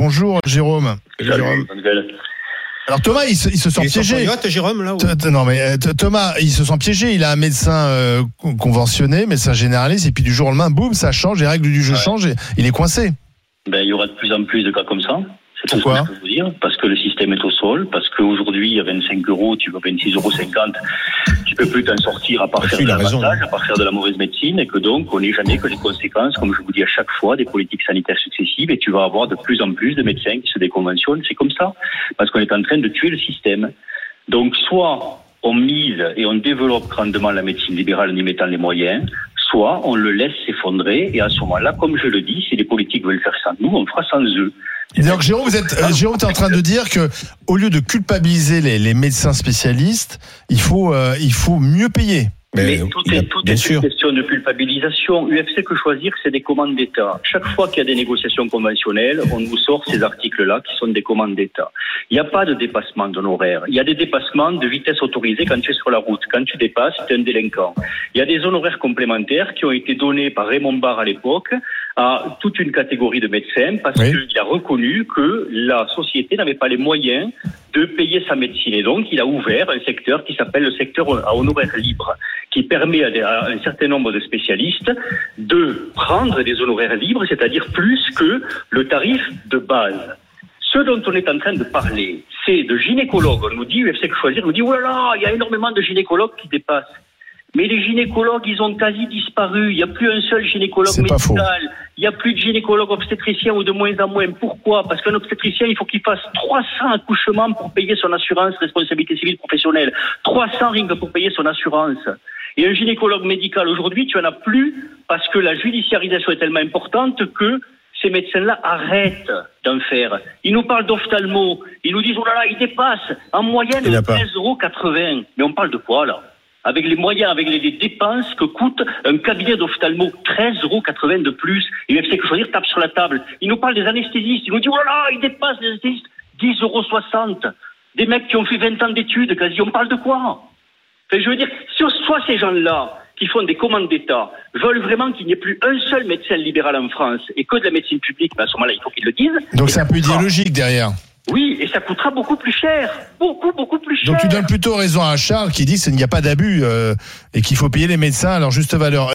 Bonjour Jérôme. Jérôme. Alors Thomas, il se, il se sent Il piégé. yacht, Jérôme, là ou- Non mais euh, Thomas, il se sent piégé. Il a un médecin euh, con- conventionné, médecin généraliste, et puis du jour au lendemain, boum, ça change, les règles du jeu Ouais. changent, et il est coincé. Ben, il y aura de plus en plus de cas comme ça. C'est tout ce Pourquoi que je peux vous dire. Parce que le système est au sol, parce qu'aujourd'hui, à 25 euros, tu veux 26,50 euros, peux plus t'en sortir à part Là-dessus, faire de l'avantage, à part faire de la mauvaise médecine, et que donc, on n'est jamais que les conséquences, comme je vous dis à chaque fois, des politiques sanitaires successives, et tu vas avoir de plus en plus de médecins qui se déconventionnent. C'est comme ça. Parce qu'on est en train de tuer le système. Donc, soit on mise et on développe grandement la médecine libérale en y mettant les moyens, on le laisse s'effondrer, et à ce moment-là, comme je le dis, si les politiques veulent faire sans nous, on fera sans eux. Donc Jérôme, vous êtes, euh, Jérôme, t'es en train de dire que au lieu de culpabiliser les, les médecins spécialistes, il faut, euh, il faut mieux payer. Mais, Mais tout est, tout bien est sûr. une question de culpabilisation. UFC que choisir, c'est des commandes d'État. Chaque fois qu'il y a des négociations conventionnelles, on nous sort ces articles-là qui sont des commandes d'État. Il n'y a pas de dépassement d'honoraires. Il y a des dépassements de vitesse autorisée quand tu es sur la route. Quand tu dépasses, tu es un délinquant. Il y a des honoraires complémentaires qui ont été donnés par Raymond Barre à l'époque à toute une catégorie de médecins parce Oui. qu'il a reconnu que la société n'avait pas les moyens de payer sa médecine. Et donc, il a ouvert un secteur qui s'appelle le secteur à honoraires libres, qui permet à, un certain nombre de spécialistes de prendre des honoraires libres, c'est-à-dire plus que le tarif de base. Ce dont on est en train de parler, c'est de gynécologues. On nous dit, UFC choisir, on nous dit, oh là là, il y a énormément de gynécologues qui dépassent. Mais les gynécologues, ils ont quasi disparu. Il n'y a plus un seul gynécologue médical. Il n'y a plus de gynécologue obstétricien ou de moins en moins. Pourquoi? Parce qu'un obstétricien, il faut qu'il fasse 300 accouchements pour payer son assurance responsabilité civile professionnelle. 300 rings pour payer son assurance. Et un gynécologue médical, aujourd'hui, tu en as plus parce que la judiciarisation est tellement importante que ces médecins-là arrêtent d'en faire. Ils nous parlent d'ophtalmo. Ils nous disent, oh là là, ils dépassent en moyenne Il n'y en a pas. 13,80 euros. Mais on parle de quoi, là? Avec les moyens, avec les, les dépenses que coûte un cabinet d'ophtalmo, 13,80 euros de plus. Et même c'est que choisir tape sur la table. Il nous parle des anesthésistes. Il nous dit, oh là là, ils dépassent les anesthésistes, 10,60 euros. Des mecs qui ont fait 20 ans d'études, quasi. On parle de quoi? Enfin, je veux dire, si soit ces gens-là qui font des commandes d'État veulent vraiment qu'il n'y ait plus un seul médecin libéral en France et que de la médecine publique, ben à ce moment-là, il faut qu'ils le disent. Donc c'est un peu idéologique derrière. Oui, et ça coûtera beaucoup plus cher. Beaucoup, beaucoup plus cher. Donc tu donnes plutôt raison à Charles qui dit qu'il n'y a pas d'abus euh, et qu'il faut payer les médecins à leur juste valeur.